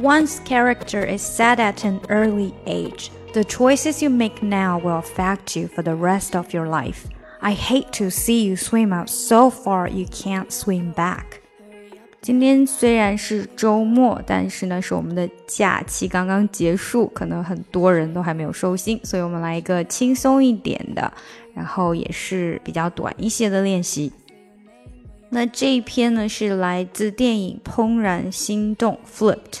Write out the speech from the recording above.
One's character is set at an early age. The choices you make now will affect you for the rest of your life. I hate to see you swim out so far you can't swim back. 今天虽然是周末，但是呢，是我们的假期刚刚结束，可能很多人都还没有收心，所以我们来一个轻松一点的，然后也是比较短一些的练习。那这一篇呢，是来自电影《怦然心动》（Flipped）。